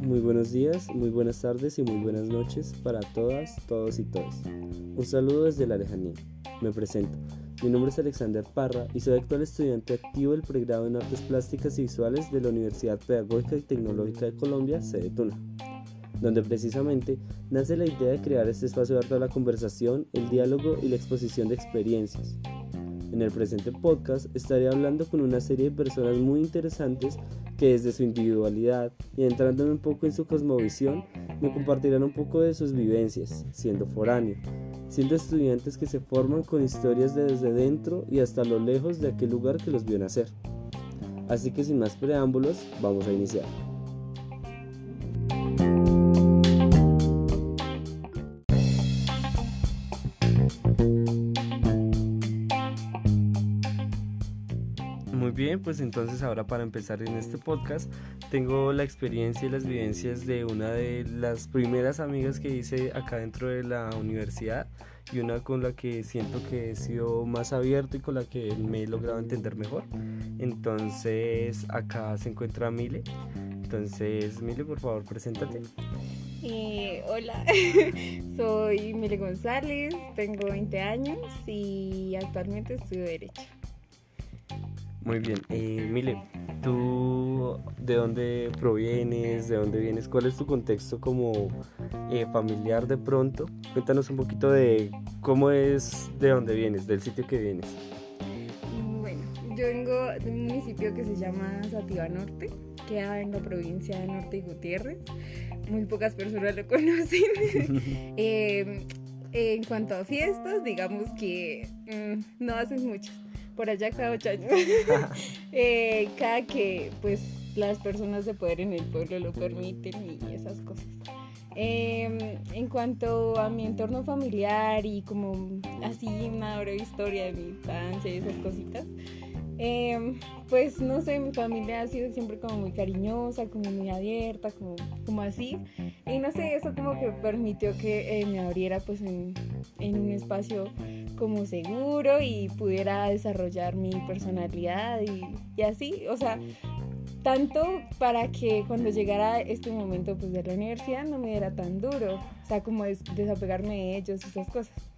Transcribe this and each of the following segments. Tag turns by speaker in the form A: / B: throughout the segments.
A: Muy buenos días, muy buenas tardes y muy buenas noches para todas, todos y todas. Un saludo desde la lejanía. Me presento. Mi nombre es Alexander Parra y soy actual estudiante activo del pregrado en Artes Plásticas y Visuales de la Universidad Pedagógica y Tecnológica de Colombia, sede Tuna, donde precisamente nace la idea de crear este espacio abierto a la conversación, el diálogo y la exposición de experiencias. En el presente podcast estaré hablando con una serie de personas muy interesantes que desde su individualidad y entrando un poco en su cosmovisión me compartirán un poco de sus vivencias, siendo foráneo, siendo estudiantes que se forman con historias de desde dentro y hasta lo lejos de aquel lugar que los vio nacer. Así que sin más preámbulos, vamos a iniciar. Pues entonces ahora para empezar en este podcast tengo la experiencia y las vivencias de una de las primeras amigas que hice acá dentro de la universidad y una con la que siento que he sido más abierto y con la que me he logrado entender mejor. Entonces acá se encuentra Mile. Entonces Mile, por favor, preséntate.
B: Eh, hola, soy Mile González, tengo 20 años y actualmente estudio Derecho.
A: Muy bien, eh, Mile, ¿tú de dónde provienes? ¿De dónde vienes? ¿Cuál es tu contexto como eh, familiar de pronto? Cuéntanos un poquito de cómo es de dónde vienes, del sitio que vienes.
B: Bueno, yo vengo de un municipio que se llama Sativa Norte, queda en la provincia de Norte y Gutiérrez. Muy pocas personas lo conocen. eh, en cuanto a fiestas, digamos que mm, no hacen muchas por allá cada ocho años. eh, cada que pues las personas de poder en el pueblo lo permiten y esas cosas. Eh, en cuanto a mi entorno familiar y como así una breve historia de mi infancia y esas cositas, eh, pues no sé, mi familia ha sido siempre como muy cariñosa, como muy abierta, como, como así. Y no sé, eso como que permitió que eh, me abriera pues en, en, un espacio como seguro y pudiera desarrollar mi personalidad y, y así. O sea, tanto para que cuando llegara este momento pues de la universidad no me diera tan duro. O sea, como des desapegarme de ellos, esas cosas.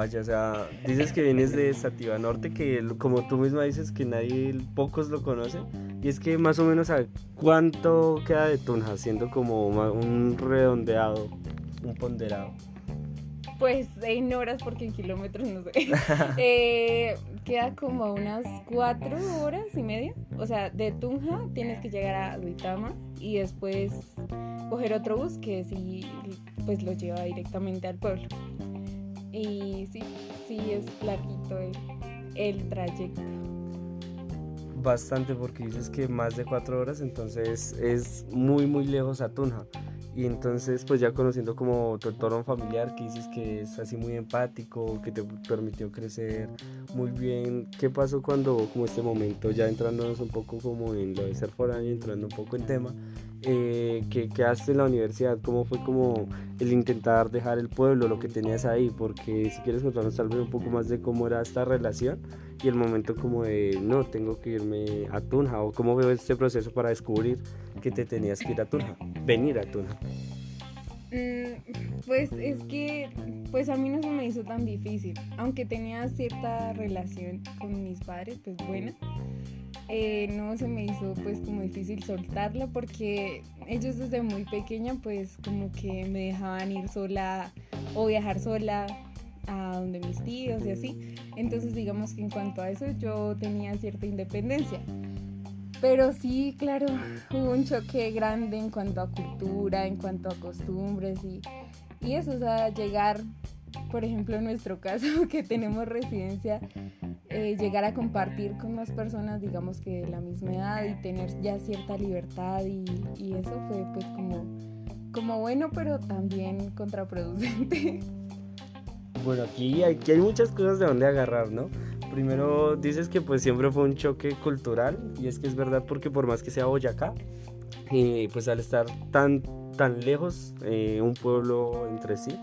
A: Vaya, o sea, dices que vienes de Sativa Norte, que como tú misma dices que nadie, pocos lo conocen. Y es que más o menos a cuánto queda de Tunja, siendo como un redondeado, un ponderado.
B: Pues en horas, porque en kilómetros no sé. eh, queda como unas cuatro horas y media. O sea, de Tunja tienes que llegar a Duitama y después coger otro bus que sí, pues lo lleva directamente al pueblo. Y sí, sí es larguito el, el trayecto.
A: Bastante, porque dices que más de cuatro horas, entonces es muy, muy lejos a Tunja. Y entonces, pues ya conociendo como tu entorno familiar, que dices que es así muy empático, que te permitió crecer muy bien, ¿qué pasó cuando, como este momento, ya entrándonos un poco como en lo de ser foráneo, entrando un poco en tema, eh, que quedaste en la universidad? ¿Cómo fue como el intentar dejar el pueblo, lo que tenías ahí? Porque si quieres contarnos tal vez un poco más de cómo era esta relación y el momento como de, no, tengo que irme a Tunja, o cómo veo este proceso para descubrir que te tenías que ir a Tunja, venir a Tunja.
B: Mm, pues es que pues a mí no se me hizo tan difícil, aunque tenía cierta relación con mis padres, pues buena. Eh, no se me hizo pues como difícil soltarla porque ellos desde muy pequeña pues como que me dejaban ir sola o viajar sola a donde mis tíos y así. Entonces digamos que en cuanto a eso yo tenía cierta independencia. Pero sí, claro, hubo un choque grande en cuanto a cultura, en cuanto a costumbres y, y eso, o sea, llegar, por ejemplo, en nuestro caso, que tenemos residencia, eh, llegar a compartir con más personas, digamos que de la misma edad y tener ya cierta libertad y, eso fue pues como, como bueno, pero también contraproducente.
A: Bueno, aquí, aquí hay muchas cosas de donde agarrar, ¿no? Primero dices que pues siempre fue un choque cultural y es que es verdad porque por más que sea Boyacá, eh, pues al estar tan, tan lejos, eh, un pueblo entre sí,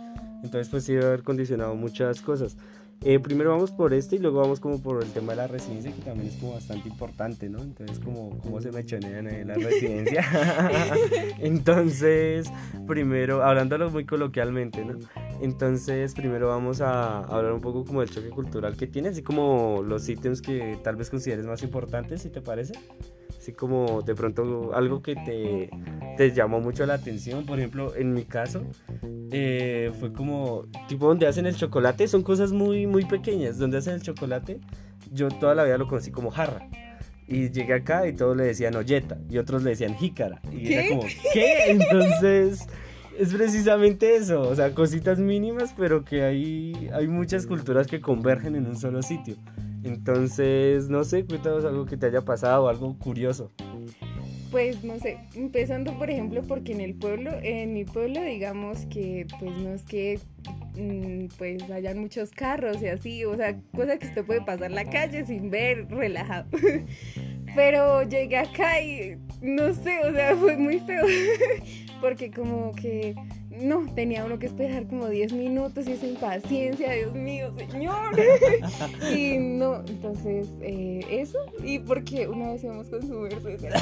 A: entonces pues sí debe haber condicionado muchas cosas. Eh, primero vamos por este y luego vamos como por el tema de la residencia, que también es como bastante importante, ¿no? Entonces, como cómo se mechonean en la residencia. Entonces, primero, hablándolo muy coloquialmente, ¿no? Entonces, primero vamos a hablar un poco como del choque cultural que tiene, así como los ítems que tal vez consideres más importantes, si te parece. Así como de pronto algo que te, te llamó mucho la atención. Por ejemplo, en mi caso, eh, fue como, tipo donde hacen el chocolate, son cosas muy, muy pequeñas. Donde hacen el chocolate, yo toda la vida lo conocí como jarra. Y llegué acá y todos le decían olleta y otros le decían jícara. Y era como, ¿qué? Entonces es precisamente eso, o sea, cositas mínimas, pero que hay, hay muchas culturas que convergen en un solo sitio. Entonces, no sé, cuéntanos algo que te haya pasado, algo curioso.
B: Pues no sé, empezando por ejemplo porque en el pueblo, en mi pueblo digamos que pues no es que mm, pues hayan muchos carros y así, o sea, cosa que usted puede pasar la calle sin ver relajado. Pero llegué acá y no sé, o sea, fue muy feo porque como que no, tenía uno que esperar como 10 minutos y esa impaciencia, Dios mío, señor. y no, entonces, eh, eso, y porque una vez íbamos con su Mercedes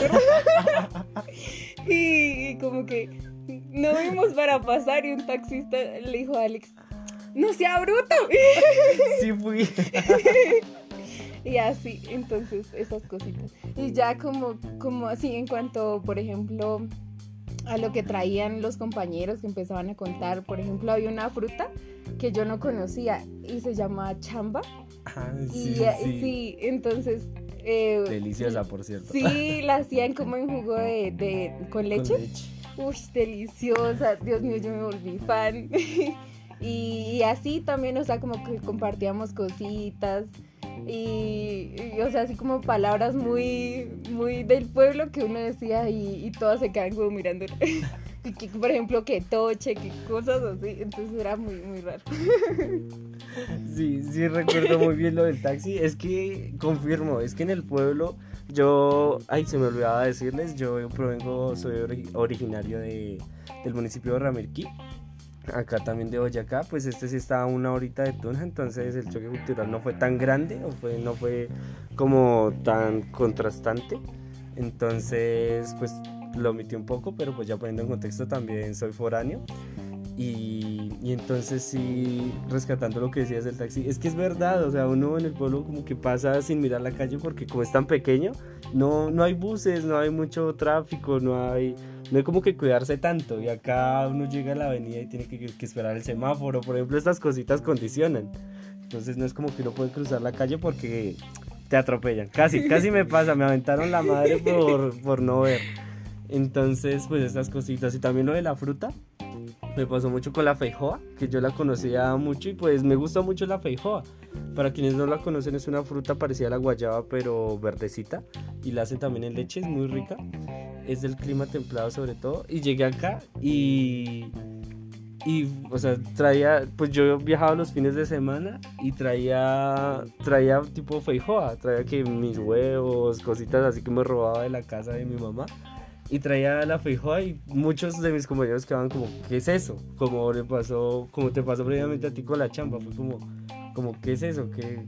B: y, y como que no vimos para pasar y un taxista le dijo a Alex, no sea bruto.
A: sí fui.
B: y así, entonces, esas cositas. Y ya como, como así en cuanto, por ejemplo, a lo que traían los compañeros que empezaban a contar. Por ejemplo, había una fruta que yo no conocía y se llama chamba.
A: Ah,
B: sí, y, sí. entonces...
A: Eh, Deliciosa, por cierto.
B: Sí, la hacían como en jugo de, de con leche. Uy, deliciosa. Dios mío, yo me volví fan. y, y así también, o sea, como que compartíamos cositas. Y, o sea, así como palabras muy, muy del pueblo que uno decía y, todas se quedan como mirando. por ejemplo, que toche, que cosas así. Entonces era muy, muy raro.
A: Sí, sí, recuerdo muy bien lo del taxi. Es que confirmo, es que en el pueblo yo, ay, se me olvidaba decirles, yo provengo, soy originario de, del municipio de Ramirquí acá también de Boyacá, pues este sí estaba una horita de Tunja, entonces el choque cultural no fue tan grande, o fue, no fue como tan contrastante. Entonces, pues lo omití un poco, pero pues ya poniendo en contexto también soy foráneo. Y, y, entonces sí, rescatando lo que decías del taxi, es que es verdad, o sea, uno en el pueblo como que pasa sin mirar la calle porque como es tan pequeño, no, no hay buses, no hay mucho tráfico, no hay no hay como que cuidarse tanto. Y acá uno llega a la avenida y tiene que, esperar el semáforo. Por ejemplo, estas cositas condicionan. Entonces no es como que uno puede cruzar la calle porque te atropellan. Casi, casi me pasa. Me aventaron la madre por, por no ver. Entonces, pues estas cositas. Y también lo de la fruta. Me pasó mucho con la feijoa, que yo la conocía mucho y pues me gusta mucho la feijoa. Para quienes no la conocen es una fruta parecida a la guayaba pero verdecita y la hacen también en leche, es muy rica es del clima templado sobre todo. Y llegué acá y, y, o sea, traía, pues yo viajaba los fines de semana y traía, traía tipo feijoa, traía que mis huevos, cositas así que me robaba de la casa de mi mamá. Y traía la feijoa y muchos de mis compañeros quedaban como, ¿qué es eso? Como le pasó, como te pasó previamente a ti con la chamba, fue como, como ¿qué es eso? ¿Qué,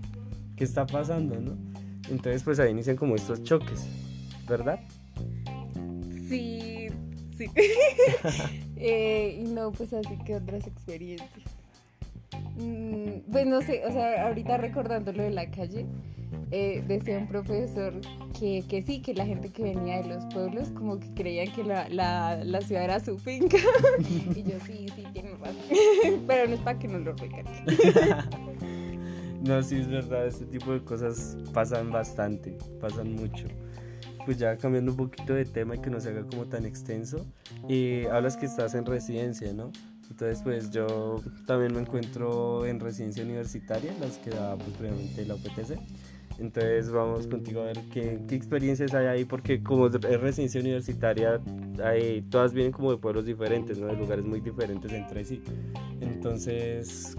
A: qué está pasando? ¿no? Entonces pues ahí inician como estos choques, ¿verdad?
B: Sí, sí. eh, y no, pues así que otras experiencias. Mm, pues no sé, o sea, ahorita recordando lo de la calle, eh, decía un profesor que, que, sí, que la gente que venía de los pueblos como que creían que la, la, la ciudad era su finca. y yo sí, sí, tiene razón. Pero no es para que no lo recalque.
A: no, sí, es verdad, este tipo de cosas pasan bastante, pasan mucho pues ya cambiando un poquito de tema y que no se haga como tan extenso, y hablas que estás en residencia, ¿no? Entonces, pues yo también me encuentro en residencia universitaria, las que da pues previamente la UPTC. Entonces vamos contigo a ver qué, experiencias hay ahí, porque como es residencia universitaria, hay, todas vienen como de pueblos diferentes, ¿no? de lugares muy diferentes entre sí.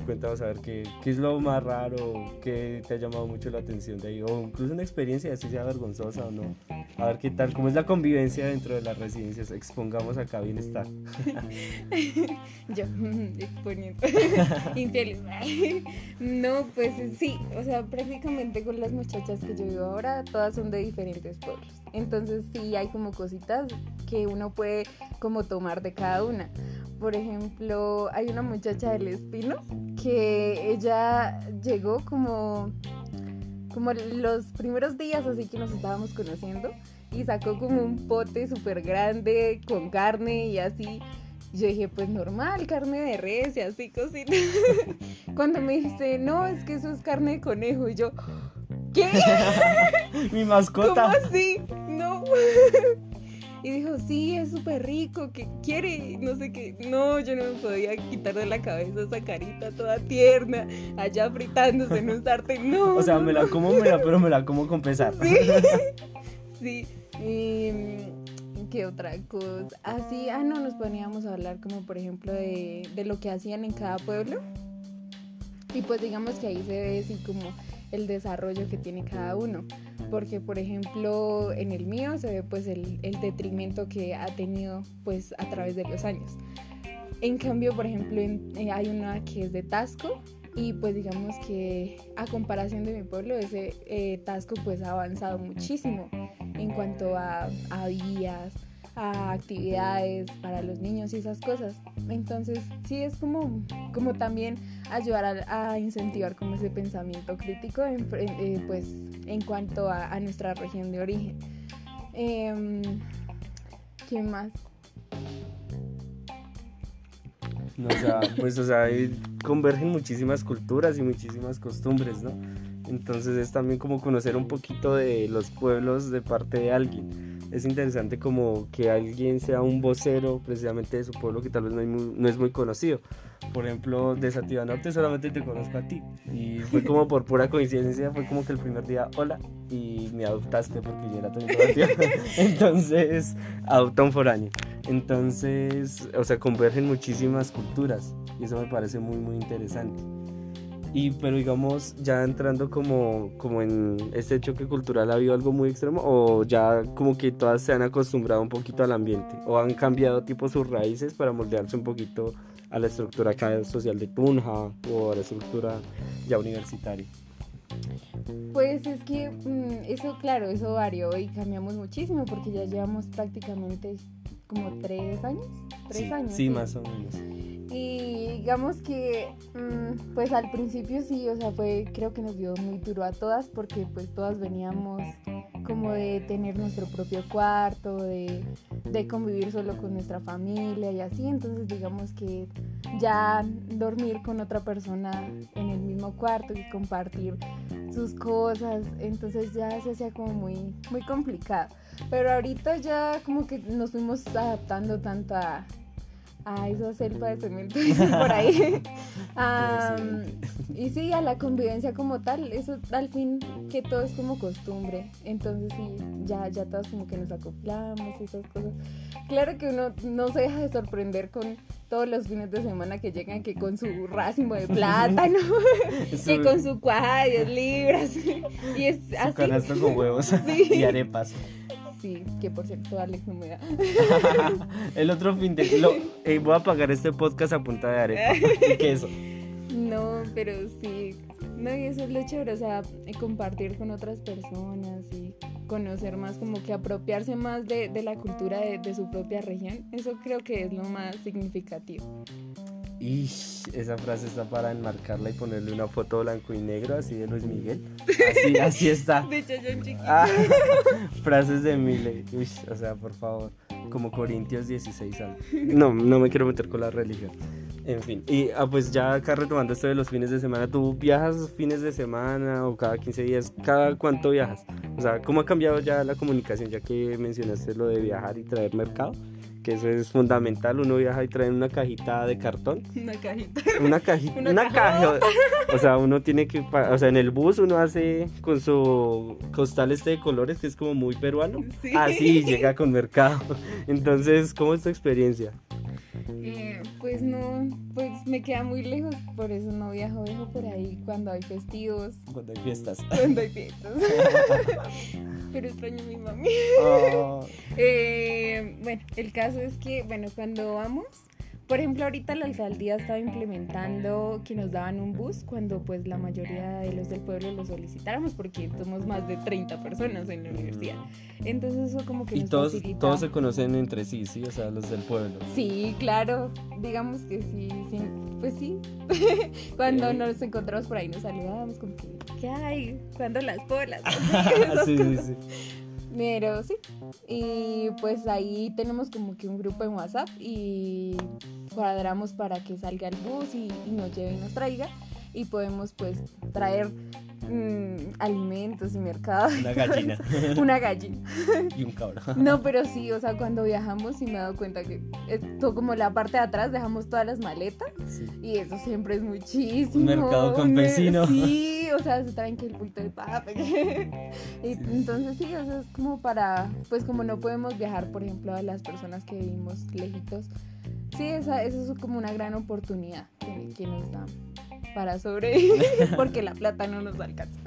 A: Cuéntanos a ver qué, qué es lo más raro, qué te ha llamado mucho la atención de ahí, o incluso una experiencia, si sea vergonzosa o no. A ver qué tal, cómo es la convivencia dentro de las residencias. Expongamos acá bienestar.
B: Yo, exponiendo. Infieles. no, pues sí, o sea, prácticamente con las muchachas que yo vivo ahora, todas son de diferentes pueblos. Entonces sí hay como cositas que uno puede como tomar de cada una. Por ejemplo, hay una muchacha del Espino que ella llegó como como los primeros días así que nos estábamos conociendo y sacó como un pote súper grande con carne y así. Yo dije, pues normal, carne de res y así cositas. Cuando me dice, no, es que eso es carne de conejo. Y yo, ¿qué?
A: Mi mascota.
B: ¿Cómo así? No. Y dijo, sí, es súper rico, que quiere, no sé qué. No, yo no me podía quitar de la cabeza esa carita toda tierna, allá fritándose en un sartén. No.
A: O sea, me la como, me la, pero me la como con pesar.
B: Sí. sí. Y, ¿Qué otra cosa? Así, ah, no, nos poníamos a hablar como, por ejemplo, de, de lo que hacían en cada pueblo. Y pues digamos que ahí se ve así como el desarrollo que tiene cada uno. Porque, por ejemplo, en el mío se ve pues el, el detrimento que ha tenido pues a través de los años. En cambio, por ejemplo, eh, hay una que es de Tasco y pues digamos que a comparación de mi pueblo, ese eh, Tasco pues ha avanzado muchísimo en cuanto a, a vías, a actividades para los niños y esas cosas. Entonces, sí es como, como también ayudar a, incentivar como ese pensamiento crítico en, eh, pues, en cuanto a, nuestra región de origen. Eh, ¿Qué más?
A: o sea, pues, o sea, convergen muchísimas culturas y muchísimas costumbres, ¿no? Entonces es también como conocer un poquito de los pueblos de parte de alguien es interesante como que alguien sea un vocero precisamente de su pueblo que tal vez no, es muy conocido. Por ejemplo, de Sativa Norte solamente te conozco a ti. Y fue como por pura coincidencia, fue como que el primer día, hola, y me adoptaste porque yo era tu Entonces, adopta un foráneo. Entonces, o sea, convergen muchísimas culturas y eso me parece muy, muy interesante. Y pero digamos, ya entrando como, como en este choque cultural, ¿ha habido algo muy extremo? ¿O ya como que todas se han acostumbrado un poquito al ambiente? ¿O han cambiado tipo sus raíces para moldearse un poquito a la estructura social de Tunja o a la estructura ya universitaria?
B: Pues es que mm, eso, claro, eso varió y cambiamos muchísimo porque ya llevamos prácticamente como tres años. Tres años.
A: Sí, más o menos.
B: Y digamos que, mm, pues al principio sí, o sea, fue, creo que nos dio muy duro a todas porque pues todas veníamos como de tener nuestro propio cuarto, de, de convivir solo con nuestra familia y así, entonces digamos que ya dormir con otra persona en el mismo cuarto y compartir sus cosas, entonces ya se hacía como muy, muy complicado. Pero ahorita ya como que nos fuimos adaptando tanto a, a esa selva de cemento por ahí. y sí, a la convivencia como tal, eso al fin que todo es como costumbre. Entonces sí, ya, ya todos como que nos acoplamos y esas cosas. Claro que uno no se deja de sorprender con todos los fines de semana que llegan que con su racimo de plátano, que con su cuaja de 10 libras. y es
A: su así. canasto con huevos y arepas.
B: Sí, que por cierto Alex no me da.
A: el otro fin de... Lo, eh, voy a pagar este podcast a punta de arepa y queso.
B: No, pero sí. No, y eso es lo chévere, o sea, compartir con otras personas y conocer más, como que apropiarse más de, de la cultura de, de, su propia región. Eso creo que es lo más significativo.
A: Y esa frase está para enmarcarla y ponerle una foto blanco y negro así de Luis Miguel. Así, así está.
B: De chiquito.
A: Ah, frases de Mile. Uy, o sea, por favor. Como Corintios 16 años. No, no me quiero meter con la religión. En fin. Y ah, pues ya acá retomando esto de los fines de semana, ¿tú viajas fines de semana o cada 15 días? ¿Cada cuánto viajas? O sea, ¿cómo ha cambiado ya la comunicación ya que mencionaste lo de viajar y traer mercado? Eso es fundamental. Uno viaja y trae una cajita de cartón.
B: Una cajita.
A: Una cajita. una, caja. O sea, uno tiene que. O sea, en el bus uno hace con su costal este de colores que es como muy peruano. Así llega con mercado. Entonces, ¿cómo es tu experiencia?
B: Eh, pues no, pues me queda muy lejos, por eso no viajo, viajo por ahí cuando hay festivos.
A: Cuando hay fiestas.
B: Cuando hay fiestas. Pero extraño a mi mami. Oh. Eh, bueno, el caso es que, bueno, cuando vamos, por ejemplo, ahorita la alcaldía estaba implementando que nos daban un bus cuando pues la mayoría de los del pueblo lo solicitáramos porque somos más de 30 personas en la universidad. Entonces eso como que
A: y todos, todos se conocen entre sí, sí, o sea, los del pueblo.
B: Sí, claro, digamos que sí, sí pues sí. cuando nos encontramos por ahí nos saludábamos como que, ¿qué hay? ¿Cuándo las bolas? sí, sí, sí. Pero sí, y pues ahí tenemos como que un grupo en WhatsApp y cuadramos para que salga el bus y, nos lleve y nos traiga y podemos pues traer mm, alimentos y mercados.
A: Una gallina.
B: Una gallina.
A: y un cabro.
B: no, pero sí, o sea, cuando viajamos sí me he dado cuenta que esto como la parte de atrás dejamos todas las maletas y eso siempre es muchísimo. Un
A: mercado campesino.
B: Sí, o sea, se traen que el bulto de papa. y entonces sí, o sea, es como para, pues como no podemos viajar, por ejemplo, a las personas que vivimos lejitos. Sí, esa, eso es como una gran oportunidad que, que nos dan para sobrevivir porque la plata no nos alcanza.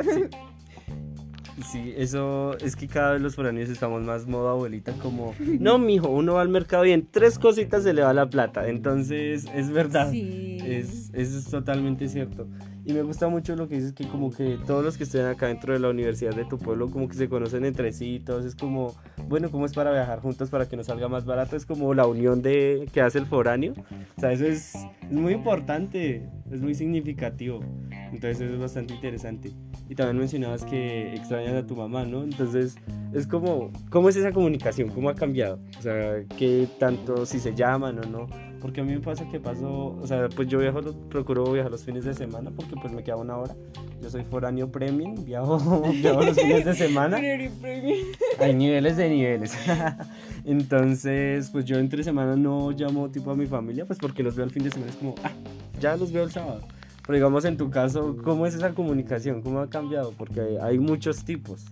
A: Sí. eso es que cada vez los foráneos estamos más modo abuelita como, no, mijo, uno va al mercado y en tres cositas se le va la plata. Entonces, es verdad. Sí. Es, eso es totalmente cierto. Y me gusta mucho lo que dices, que como que todos los que estén acá dentro de la universidad de tu pueblo, como que se conocen entre sí, todos es como, bueno, ¿cómo es para viajar juntos para que nos salga más barato? Es como la unión de que hace el foráneo. O sea, eso es, es muy importante, es muy significativo. Entonces eso es bastante interesante. Y también mencionabas que extrañas a tu mamá, ¿no? Entonces es como, ¿cómo es esa comunicación? ¿Cómo ha cambiado? O sea, ¿qué tanto, si se llaman o no? Porque a mí me pasa que paso, o sea, pues yo viajo, procuro viajar los fines de semana porque pues me queda una hora. Yo soy foráneo premium, viajo, viajo los fines de semana. Hay niveles de niveles. Entonces, pues yo entre semana no llamo tipo a mi familia, pues porque los veo el fin de semana, es como, ah, ya los veo el sábado. Pero digamos en tu caso, ¿cómo es esa comunicación? ¿Cómo ha cambiado? Porque hay, muchos tipos.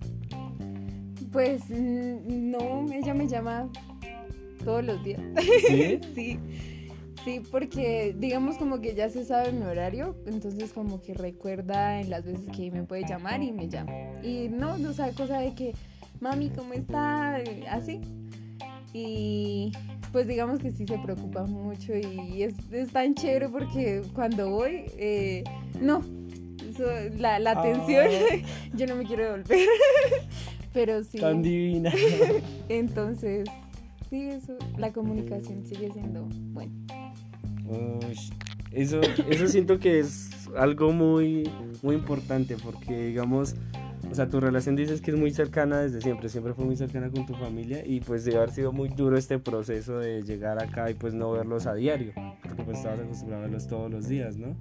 B: Pues mm, no, ella me llama todos los días.
A: ¿Sí?
B: sí. Sí, porque digamos como que ya se sabe mi horario, entonces como que recuerda en las veces que me puede llamar y me llama. Y no, no sabe cosa de que, mami, ¿cómo está? Así. Y pues digamos que sí se preocupa mucho y es, tan chévere porque cuando voy, eh, no, la, la atención, ah. yo no me quiero devolver. Pero sí.
A: Tan divina.
B: Entonces, sí, eso, la comunicación sigue siendo buena
A: eso, eso siento que es algo muy, muy importante porque, digamos, o sea, tu relación dices que es muy cercana desde siempre, siempre fue muy cercana con tu familia y pues debe haber sido muy duro este proceso de llegar acá y pues no verlos a diario, porque pues estabas acostumbrado a verlos todos los días, ¿no?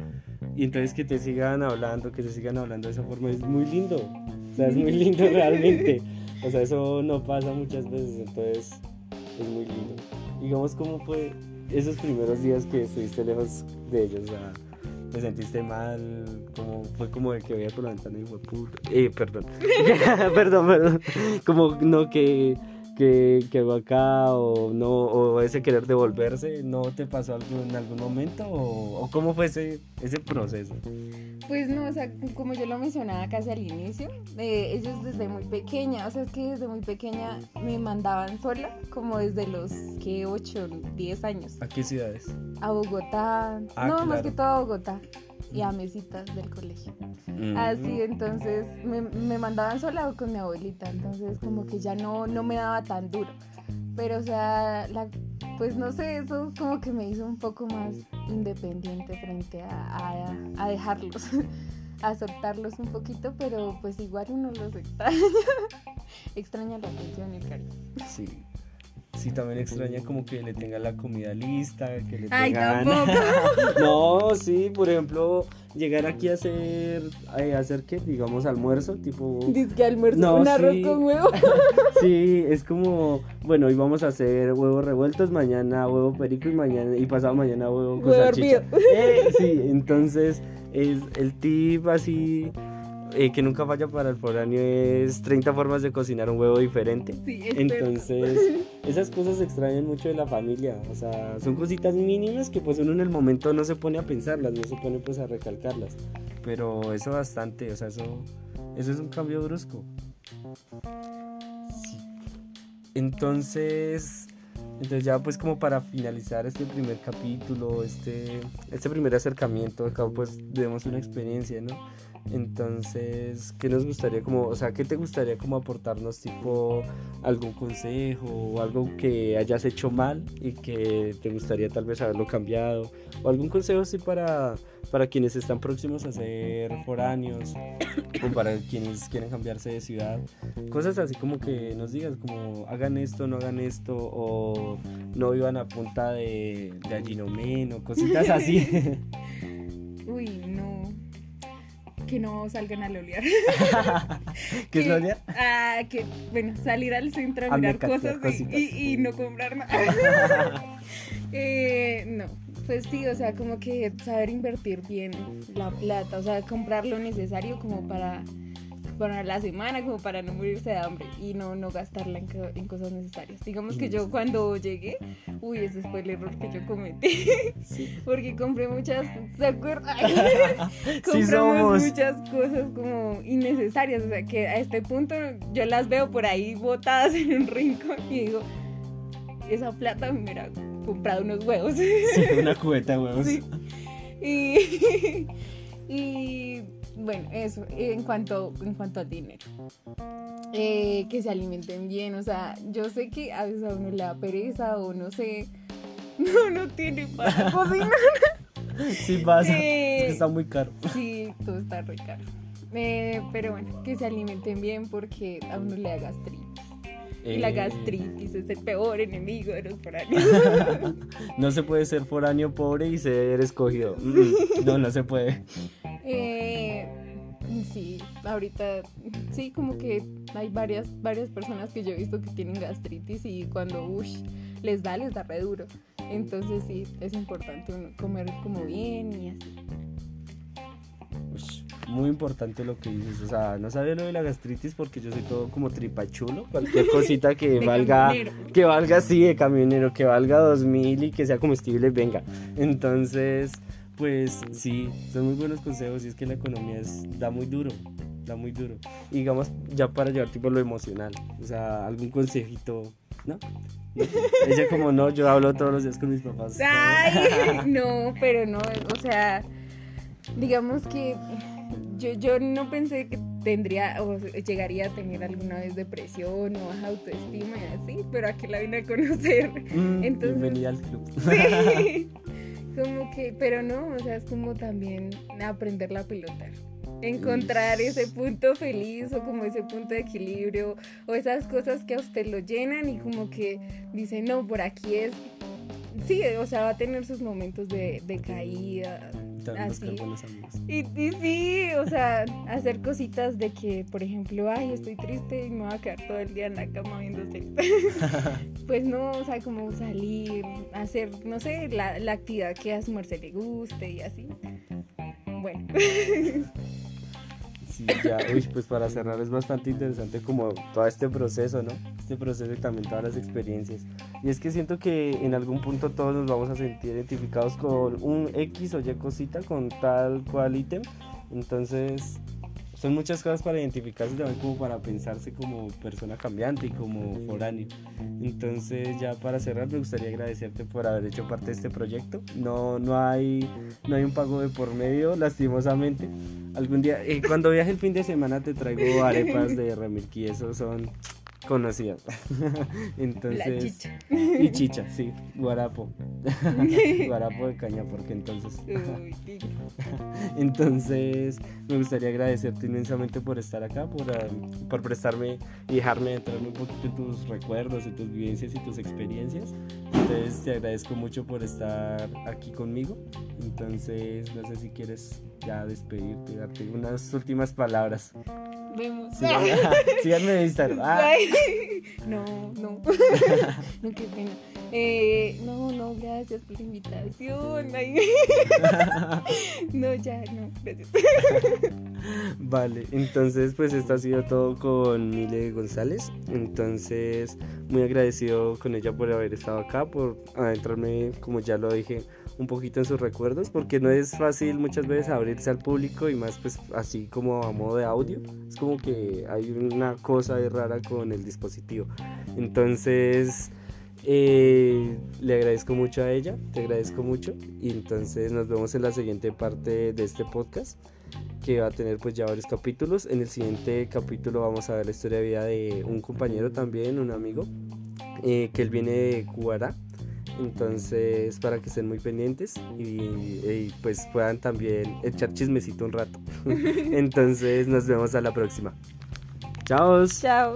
A: Y entonces que te sigan hablando, que se sigan hablando de esa forma es muy lindo, o sea, es muy lindo realmente, o sea, eso no pasa muchas veces, entonces es muy lindo. Digamos, ¿cómo fue esos primeros días que estuviste lejos de ellos, o sea, te sentiste mal, como fue como de que veía por la ventana y fue puto. Eh, perdón. perdón, perdón. Como no que que, que hago acá o no o ese querer devolverse no te pasó algo en algún momento o, cómo fue ese, ese proceso
B: pues no o sea como yo lo mencionaba casi al inicio eh, ellos desde muy pequeña o sea es que desde muy pequeña me mandaban sola como desde los que 8 10 años.
A: A qué ciudades
B: a Bogotá. Ah, no más que todo a Bogotá y a mesitas del colegio. Mm. Así, entonces me, me, mandaban sola con mi abuelita, entonces como que ya no, no me daba tan duro. Pero, o sea, la, pues no sé, eso como que me hizo un poco más independiente frente a, a, a dejarlos, a soltarlos un poquito, pero pues igual uno los extraña, extraña la atención y el cariño.
A: Sí. Sí, también extraña como que le tenga la comida lista, que le
B: Ay,
A: tengan... no, sí, por ejemplo, llegar aquí a hacer, a hacer qué, digamos, almuerzo, tipo...
B: Dice que almuerzo, un arroz con huevo.
A: sí, es como, bueno, hoy vamos a hacer huevos revueltos, mañana huevo perico y mañana, y pasado mañana huevo con salchicha. Eh, sí, entonces, es el tip así eh, que nunca falla para el foráneo es 30 formas de cocinar un huevo diferente.
B: Sí, es
A: Entonces, esas cosas se extrañan mucho de la familia. O sea, son cositas mínimas que pues uno en el momento no se pone a pensarlas, no se pone pues a recalcarlas. Pero eso bastante, o sea, eso, eso es un cambio brusco. Sí. Entonces, entonces ya pues como para finalizar este primer capítulo, este, este primer acercamiento, acá pues debemos una experiencia, ¿no? Entonces, ¿qué nos gustaría como, o sea, qué te gustaría como aportarnos tipo algún consejo o algo que hayas hecho mal y que te gustaría tal vez haberlo cambiado o algún consejo así para para quienes están próximos a ser foráneos o para quienes quieren cambiarse de ciudad. Cosas así como que nos digas como hagan esto, no hagan esto o no vivan a punta de, de allinomen o cositas así.
B: Que no salgan a lolear.
A: ¿Qué es lolear?
B: Ah, que, bueno, salir al centro a,
A: A
B: mirar cosas y, y- y no comprar nada. eh, no, pues sí, o sea, como que saber invertir bien la plata, o sea, comprar lo necesario como para, para la semana, como para no morirse de hambre y no, no gastarla en, co- en cosas necesarias. Digamos que yo cuando llegué, uy, ese fue el error que yo cometí,
A: Sí.
B: porque compré muchas, ¿se acuerdan?
A: Sí
B: compramos muchas cosas como innecesarias, o sea que a este punto yo las veo por ahí botadas en un rincón y digo, esa plata me hubiera comprado unos huevos.
A: Sí, una cubeta de huevos.
B: Sí. Y, y bueno, eso, en cuanto, en cuanto al dinero. Eh, que se alimenten bien, o sea, yo sé que a veces a uno le da pereza o no sé, no, no tiene para cocinar.
A: Sí pasa.
B: Eh,
A: Es que está muy caro.
B: Sí, todo está re caro. Eh, pero bueno, que se alimenten bien porque a uno le da gastritis. Y la
A: Eh,
B: gastritis es el peor enemigo de los foráneos.
A: No se puede ser foráneo pobre y ser escogido. Mm, No, no se puede.
B: Eh, sí, ahorita sí, como que hay varias, varias personas que yo he visto que tienen gastritis y cuando ush, les da, les da re duro. Entonces sí, es importante uno comer como bien y así.
A: Ush, muy importante lo que dices. O sea, no sabía lo de la gastritis porque yo soy todo como tripachulo. Cualquier cosita que valga,
B: camionero.
A: que valga así de camionero, que valga 2000 y que sea comestible, venga. Entonces, pues sí, son muy buenos consejos y es que la economía es, da muy duro. Da muy duro. Y digamos, ya para llevar tipo lo emocional. O sea, algún consejito, ¿no? ¿No? Ella como no, yo hablo todos los días con mis papás.
B: Ay, no, pero no, o sea, digamos que yo, yo no pensé que tendría o llegaría a tener alguna vez depresión o baja autoestima y así, pero aquí la vine a conocer.
A: Mm,
B: Entonces-
A: bienvenida al club.
B: Sí, como que, pero no, o sea, es como también aprenderla a pilotar. Encontrar ese punto feliz o como ese punto de equilibrio o esas cosas que a usted lo llenan y como que dice, no, por aquí es. Sí, o sea, va a tener sus momentos de, de caída.
A: También
B: Así.
A: buenos amigos.
B: Y, y sí, o sea, hacer cositas de que, por ejemplo, ay, estoy triste y me voy a quedar todo el día en la cama viendo pues no, o sea, como salir, hacer, no sé, la, la actividad que a su merced le guste y así. Bueno,
A: Sí, ya, uy, pues para cerrar es bastante interesante como todo este proceso, ¿no? Este proceso y también todas las experiencias. Y es que siento que en algún punto todos nos vamos a sentir identificados con un X o Y cosita, con tal cual ítem. Entonces, son muchas cosas para identificarse también como para pensarse como persona cambiante y como foráneo. Entonces, ya para cerrar, me gustaría agradecerte por haber hecho parte de este proyecto. No, no, hay, no hay un pago de por medio, lastimosamente. Algún día, eh, cuando viaje el fin de semana, te traigo arepas de Remilky, esos son conocidas. Entonces,
B: chicha.
A: y chicha, sí, guarapo. guarapo de caña, porque entonces. Entonces, me gustaría agradecerte inmensamente por estar acá, por, ah, por prestarme y dejarme entrarme un poquito en tus recuerdos, en tus vivencias y tus experiencias. Entonces, te agradezco mucho por estar aquí conmigo. Entonces, no sé si quieres ya despedirte, darte unas últimas palabras.
B: Vemos.
A: síganme en Instagram. Ah.
B: No, no. no, qué pena. Eh, no, no, gracias por la invitación. no, ya, no, gracias.
A: Vale, entonces pues esto ha sido todo con Mile González. Entonces, muy agradecido con ella por haber estado acá, por adentrarme, como ya lo dije, un poquito en sus recuerdos, porque no es fácil muchas veces abrirse al público y más pues así como a modo de audio. Es como que hay una cosa rara con el dispositivo. Entonces eh, le agradezco mucho a ella, te agradezco mucho y entonces nos vemos en la siguiente parte de este podcast que va a tener pues ya varios capítulos. En el siguiente capítulo vamos a ver la historia de vida de un compañero también, un amigo, eh, que él viene de Cubará. Entonces, para que estén muy pendientes y, pues puedan también echar chismecito un rato. Entonces, nos vemos a la próxima. Chao.
B: Chao.